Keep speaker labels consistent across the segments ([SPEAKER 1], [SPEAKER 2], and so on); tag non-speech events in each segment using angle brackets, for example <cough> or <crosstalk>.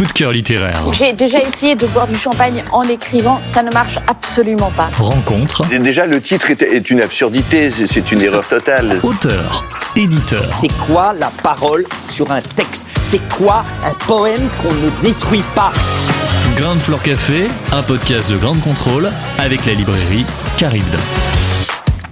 [SPEAKER 1] Coup de cœur littéraire.
[SPEAKER 2] J'ai déjà essayé de boire du champagne en écrivant, ça ne marche absolument pas.
[SPEAKER 1] Rencontre.
[SPEAKER 3] Déjà, le titre est, une absurdité, c'est- c'est une erreur totale.
[SPEAKER 1] Auteur. Éditeur.
[SPEAKER 4] C'est quoi la parole sur un texte? C'est quoi un poème qu'on ne détruit pas?
[SPEAKER 1] Ground Floor Café, un podcast de Grande Contrôle avec la librairie Caribde.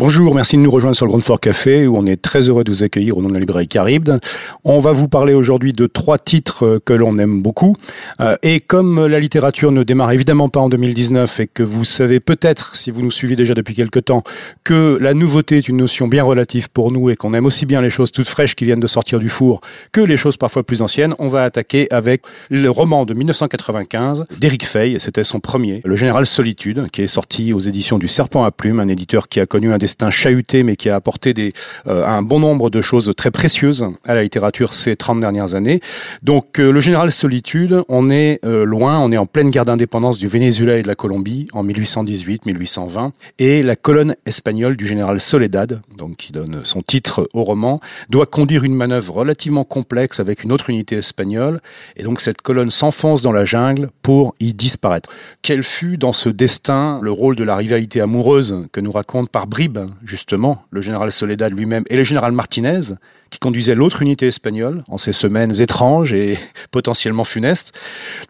[SPEAKER 5] Bonjour, merci de nous rejoindre sur le Grand Fort Café où on est très heureux de vous accueillir au nom de la librairie Caribde. On va vous parler aujourd'hui de trois titres euh, que l'on aime beaucoup. Euh, et comme la littérature ne démarre évidemment pas en 2019 et que vous savez peut-être, si vous nous suivez déjà depuis quelque temps, que la nouveauté est une notion bien relative pour nous et qu'on aime aussi bien les choses toutes fraîches qui viennent de sortir du four que les choses parfois plus anciennes, on va attaquer avec le roman de 1995 d'Éric Fay, c'était son premier, Le Général Solitude, qui est sorti aux éditions du Serpent à Plume, un éditeur qui a connu un destin chahuté mais qui a apporté euh, un bon nombre de choses très précieuses à la littérature ces 30 dernières années. Donc euh, Le Général Solitude, on est euh, loin, on est en pleine guerre d'indépendance du Venezuela et de la Colombie en 1818-1820, et la colonne espagnole du général Soledad, donc qui donne son titre au roman, doit conduire une manœuvre relativement complexe avec une autre unité espagnole, et donc cette colonne s'enfonce dans la jungle pour y disparaître. Quel fut dans ce destin le rôle de la rivalité amoureuse que nous raconte par bribes, justement, le général Soledad lui-même et le général Martinez, qui conduisait l'autre unité espagnole en ces semaines étranges et <laughs> potentiellement funestes.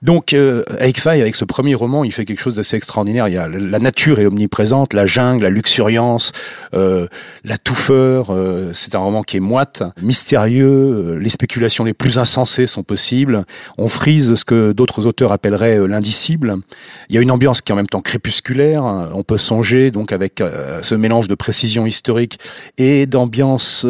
[SPEAKER 5] Donc, euh, avec avec ce premier roman, il fait quelque chose d'assez extraordinaire. Il y a la nature est omniprésente, la jungle, la luxuriance, euh, la touffeur. euh, c'est un roman qui est moite, mystérieux. euh, les spéculations les plus insensées sont possibles. On frise ce que d'autres auteurs appelleraient l'indicible. Il y a une ambiance qui est en même temps crépusculaire. On peut songer donc avec ce mélange de précision historique et d'ambiance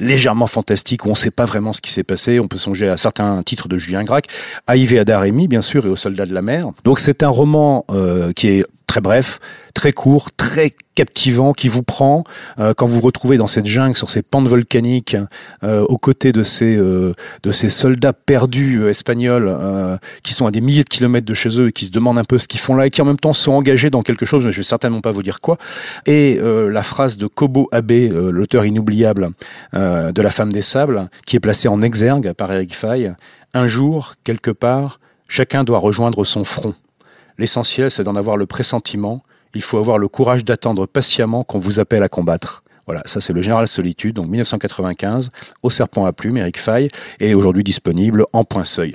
[SPEAKER 5] légèrement fantastique où on ne sait pas vraiment ce qui s'est passé. On peut songer à certains titres de Julien Gracq, à Yves Daremy, bien sûr, et aux Soldats de la mer. Donc c'est un roman euh, qui est très bref, très court, très captivant, qui vous prend euh, quand vous vous retrouvez dans cette jungle, sur ces pentes volcaniques, euh, aux côtés de ces euh, de ces soldats perdus espagnols qui sont à des milliers de kilomètres de chez eux et qui se demandent un peu ce qu'ils font là et qui en même temps sont engagés dans quelque chose, mais je vais certainement pas vous dire quoi. Et la phrase de Kobo Abe, l'auteur inoubliable de La femme des sables, qui est placée en exergue par Eric Fay. Un jour, quelque part, chacun doit rejoindre son front. L'essentiel, c'est d'en avoir le pressentiment. Il faut avoir le courage d'attendre patiemment qu'on vous appelle à combattre. Voilà, ça c'est le Général Solitude, donc 1995, au Serpent à Plume, Eric Fay, et aujourd'hui disponible en point seuil.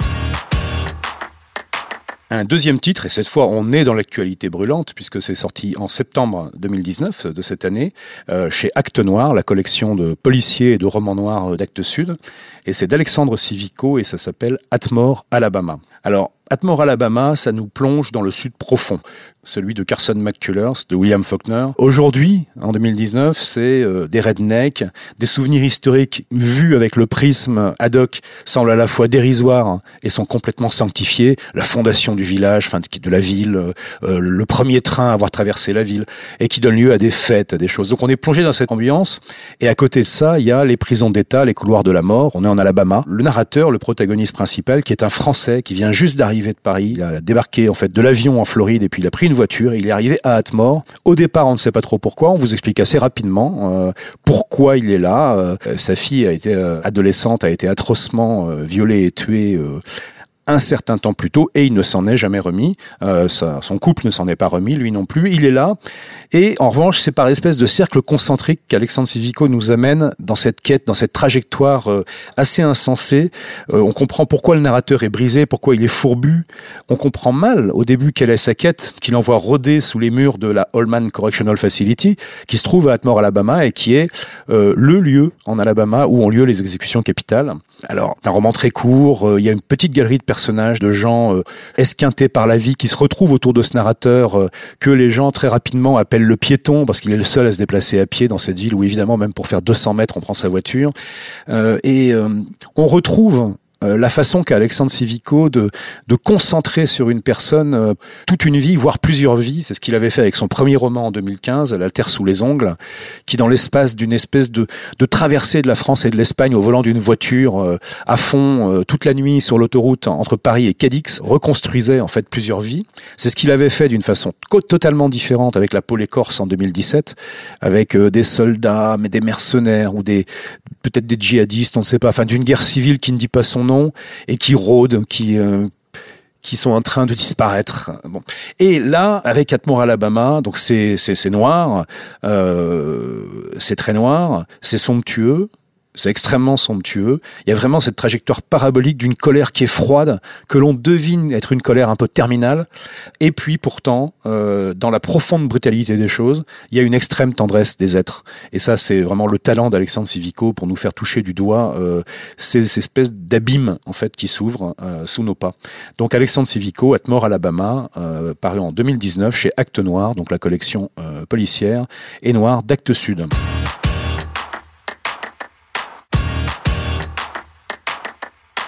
[SPEAKER 5] Un deuxième titre, et cette fois on est dans l'actualité brûlante, puisque c'est sorti en septembre 2019 de cette année, euh, chez Actes Noir, la collection de policiers et de romans noirs d'Actes Sud, et c'est d'Alexandre Civico, et ça s'appelle Atmore, Alabama. Alors, Atmore, Alabama, ça nous plonge dans le sud profond, celui de Carson McCullers, de William Faulkner. Aujourd'hui, en 2019, c'est euh, des rednecks, des souvenirs historiques vus avec le prisme ad hoc, semblent à la fois dérisoires et sont complètement sanctifiés. La fondation du village, enfin de la ville, euh, euh, le premier train à avoir traversé la ville, et qui donne lieu à des fêtes, à des choses. Donc on est plongé dans cette ambiance, et à côté de ça, il y a les prisons d'État, les couloirs de la mort. On est en Alabama. Le narrateur, le protagoniste principal, qui est un Français, qui vient juste d'arriver de Paris, il a débarqué en fait de l'avion en Floride, et puis il a pris une voiture, il est arrivé à Atmore. Au départ, on ne sait pas trop pourquoi. On vous explique assez rapidement euh, pourquoi il est là. Euh, sa fille a été euh, adolescente, a été atrocement violée et tuée. un certain temps plus tôt et il ne s'en est jamais remis. Son couple ne s'en est pas remis, lui non plus. Il est là. Et en revanche, c'est par espèce de cercle concentrique qu'Alexandre Civico nous amène dans cette quête, dans cette trajectoire euh, assez insensée. Euh, on comprend pourquoi le narrateur est brisé, pourquoi il est fourbu. On comprend mal au début quelle est sa quête, qu'il envoie rôder sous les murs de la Holman Correctional Facility, qui se trouve à Atmore, Alabama, et qui est euh, le lieu en Alabama où ont lieu les exécutions capitales. Alors, un roman très court, il y a une petite galerie de personnages, de gens esquintés par la vie qui se retrouvent autour de ce narrateur que les gens très rapidement appellent le piéton parce qu'il est le seul à se déplacer à pied dans cette ville où évidemment même pour faire 200 mètres on prend sa voiture. Euh, et euh, on retrouve euh, la façon qu'a Alexandre Civico de, de concentrer sur une personne euh, toute une vie, voire plusieurs vies. C'est ce qu'il avait fait avec son premier roman en 2015, La Terre sous les ongles, qui dans l'espace d'une espèce de, de traversée de la France et de l'Espagne au volant d'une voiture euh, à fond toute la nuit sur l'autoroute entre Paris et Cadix reconstruisait en fait plusieurs vies. C'est ce qu'il avait fait d'une façon totalement différente avec la pôle écorce en 2017, avec des soldats, mais des mercenaires ou des peut-être des djihadistes, on ne sait pas, enfin d'une guerre civile qui ne dit pas son et qui rôdent, qui euh, qui sont en train de disparaître. Bon. Et là, avec Atmore Alabama, donc c'est c'est noir, euh, c'est très noir, c'est somptueux, c'est extrêmement somptueux. Il y a vraiment cette trajectoire parabolique d'une colère qui est froide, que l'on devine être une colère un peu terminale. Et puis pourtant, euh, dans la profonde brutalité des choses, il y a une extrême tendresse des êtres. Et ça, c'est vraiment le talent d'Alexandre Civico pour nous faire toucher du doigt euh, ces, espèces d'abîmes en fait qui s'ouvrent euh, sous nos pas. Donc Alexandre Civico, Atmore Alabama, paru en 2019 chez Acte Noir, donc la collection policière et noire d'Acte Sud.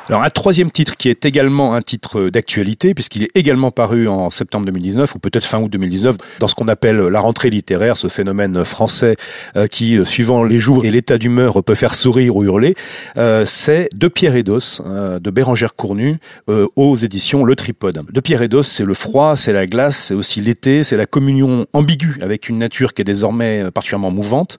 [SPEAKER 5] Alors un troisième titre qui est également un titre d'actualité puisqu'il est également paru en septembre 2019 ou peut-être fin août 2019 dans ce qu'on appelle la rentrée littéraire, ce phénomène français euh, qui, euh, suivant les jours et l'état d'humeur, peut faire sourire ou hurler. Euh, c'est De Pierre et d'Os de Bérangère Cournu aux éditions Le Tripode. De Pierre et d'Os, c'est le froid, c'est la glace, c'est aussi l'été, c'est la communion ambiguë avec une nature qui est désormais particulièrement mouvante.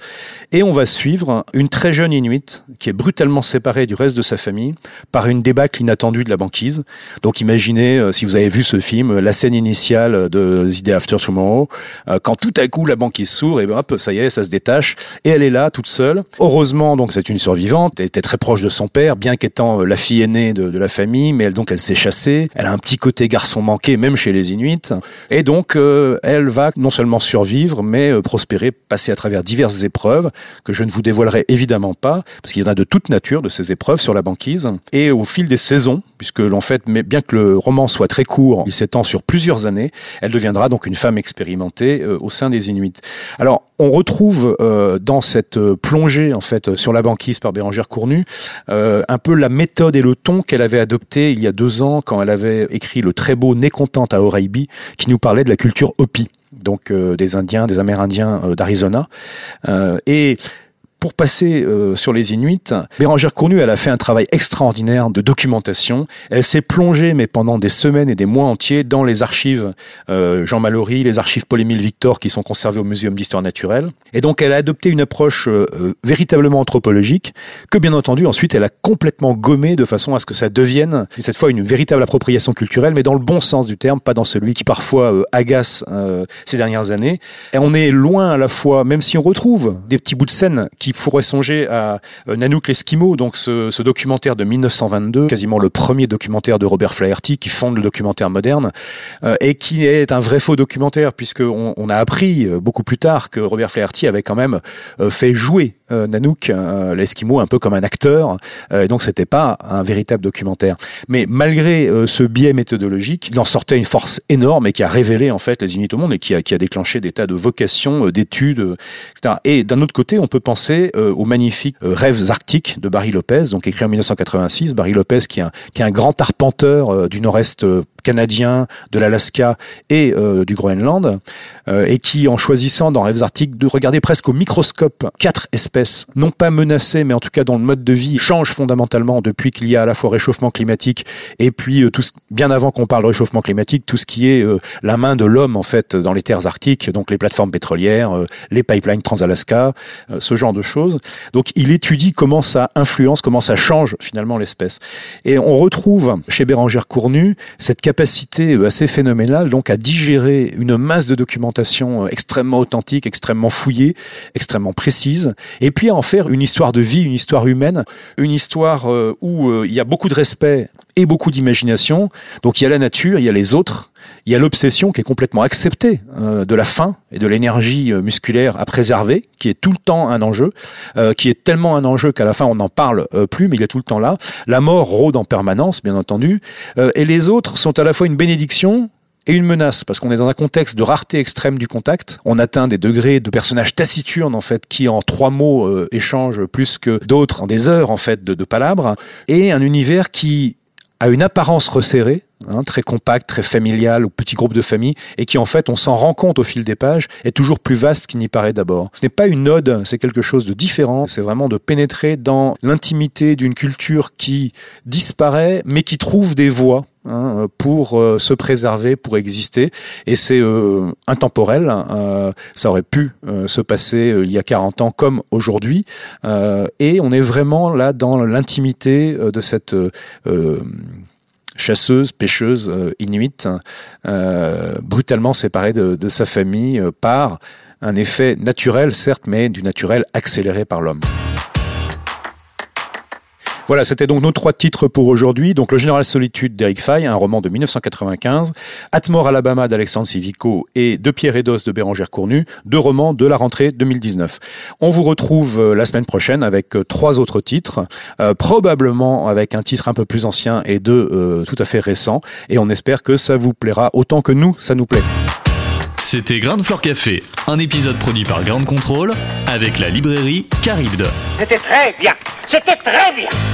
[SPEAKER 5] Et on va suivre une très jeune Inuit qui est brutalement séparée du reste de sa famille par une une débâcle inattendue de la banquise. Donc imaginez, euh, si vous avez vu ce film, euh, la scène initiale de The Day After Tomorrow, euh, quand tout à coup la banquise s'ouvre, et ben hop, ça y est, ça se détache, et elle est là, toute seule. Heureusement, donc c'est une survivante, elle était très proche de son père, bien qu'étant la fille aînée de, de, la famille, mais elle donc elle s'est chassée, elle a un petit côté garçon manqué, même chez les Inuits, et donc elle va non seulement survivre, mais prospérer, passer à travers diverses épreuves que je ne vous dévoilerai évidemment pas, parce qu'il y en a de toute nature de ces épreuves sur la banquise, et au fil des saisons, puisque l'en fait, mais bien que le roman soit très court, il s'étend sur plusieurs années, elle deviendra donc une femme expérimentée euh, au sein des Inuits. Alors, on retrouve euh, dans cette euh, plongée en fait sur la banquise par Bérangère Cournu un peu la méthode et le ton qu'elle avait adopté il y a deux ans quand elle avait écrit le très beau Né contente à Oraibi, qui nous parlait de la culture Hopi donc des Indiens, des Amérindiens d'Arizona. et pour passer euh, sur les Inuits, Bérangère Cournu, elle a fait un travail extraordinaire de documentation. Elle s'est plongée, mais pendant des semaines et des mois entiers, dans les archives euh, Jean Mallory, les archives Paul-Émile Victor qui sont conservées au Muséum d'Histoire Naturelle. Et donc, elle a adopté une approche euh, véritablement anthropologique, que bien entendu, ensuite, elle a complètement gommé de façon à ce que ça devienne, cette fois, une véritable appropriation culturelle, mais dans le bon sens du terme, pas dans celui qui parfois agace ces dernières années. Et on est loin à la fois, même si on retrouve des petits bouts de scène qui il faudrait songer à euh, Nanook l'Eskimo, donc ce, documentaire de 1922, quasiment le premier documentaire de Robert Flaherty qui fonde le documentaire moderne, euh, et qui est un vrai faux documentaire, puisqu'on on a appris euh, beaucoup plus tard que Robert Flaherty avait quand même fait jouer Nanook l'Eskimo un peu comme un acteur, et donc c'était pas un véritable documentaire. Mais malgré ce biais méthodologique, il en sortait une force énorme et qui a révélé en fait les Inuits au monde et qui a déclenché des tas de vocations, d'études, etc. Et d'un autre côté, on peut penser euh, au magnifique euh, Rêves arctiques de Barry Lopez, donc écrit en 1986. Barry Lopez qui est un, qui est un grand arpenteur euh, du nord-est canadien, de l'Alaska et du Groenland, et qui, en choisissant dans Rêves arctiques de regarder presque au microscope quatre espèces, non pas menacées, mais en tout cas dont le mode de vie change fondamentalement depuis qu'il y a à la fois réchauffement climatique et puis tout bien avant qu'on parle de réchauffement climatique, tout ce qui est la main de l'homme en fait dans les terres arctiques, donc les plateformes pétrolières, les pipelines trans-Alaska, ce genre de choses donc il étudie comment ça influence, comment ça change finalement l'espèce. Et on retrouve chez Bérangère Cournu cette capacité euh, assez phénoménale donc à digérer une masse de documentation euh, extrêmement authentique, extrêmement fouillée, extrêmement précise, et puis à en faire une histoire de vie, une histoire humaine, une histoire euh, où il y a beaucoup de respect et beaucoup d'imagination. Donc il y a la nature, il y a les autres, il y a l'obsession qui est complètement acceptée euh, de la faim et de l'énergie euh, musculaire à préserver, qui est tout le temps un enjeu, euh, qui est tellement un enjeu qu'à la fin on n'en parle plus, mais il est tout le temps là. La mort rôde en permanence, bien entendu, et les autres sont à la fois une bénédiction et une menace parce qu'on est dans un contexte de rareté extrême du contact. On atteint des degrés de personnages taciturnes en fait qui en trois mots euh, échangent plus que d'autres en des heures en fait de, palabres et un univers qui a une apparence resserrée, hein, très compacte, très familiale, ou petit groupe de famille, et qui en fait, on s'en rend compte au fil des pages, est toujours plus vaste qu'il n'y paraît d'abord. Ce n'est pas une ode, c'est quelque chose de différent, c'est vraiment de pénétrer dans l'intimité d'une culture qui disparaît, mais qui trouve des voies Hein, pour euh, se préserver, pour exister. Et c'est euh, intemporel. Hein, ça aurait pu euh, se passer il y a 40 ans comme aujourd'hui. et on est vraiment là dans l'intimité de cette chasseuse, pêcheuse inuite, brutalement séparée de sa famille par un effet naturel, certes, mais du naturel accéléré par l'homme. Voilà, c'était donc nos trois titres pour aujourd'hui. Donc Le Général Solitude d'Eric Fay, un roman de 1995, Atmore Alabama d'Alexandre Civico et De Pierre Edos de Bérangère Cournu, deux romans de la rentrée 2019. On vous retrouve euh, la semaine prochaine avec euh, trois autres titres, euh, probablement avec un titre un peu plus ancien et deux tout à fait récents. Et on espère que ça vous plaira autant que nous, ça nous plaît.
[SPEAKER 1] C'était Grain de Fleur Café, un épisode produit par Grande Contrôle avec la librairie Caribde.
[SPEAKER 6] C'était très bien, c'était très bien.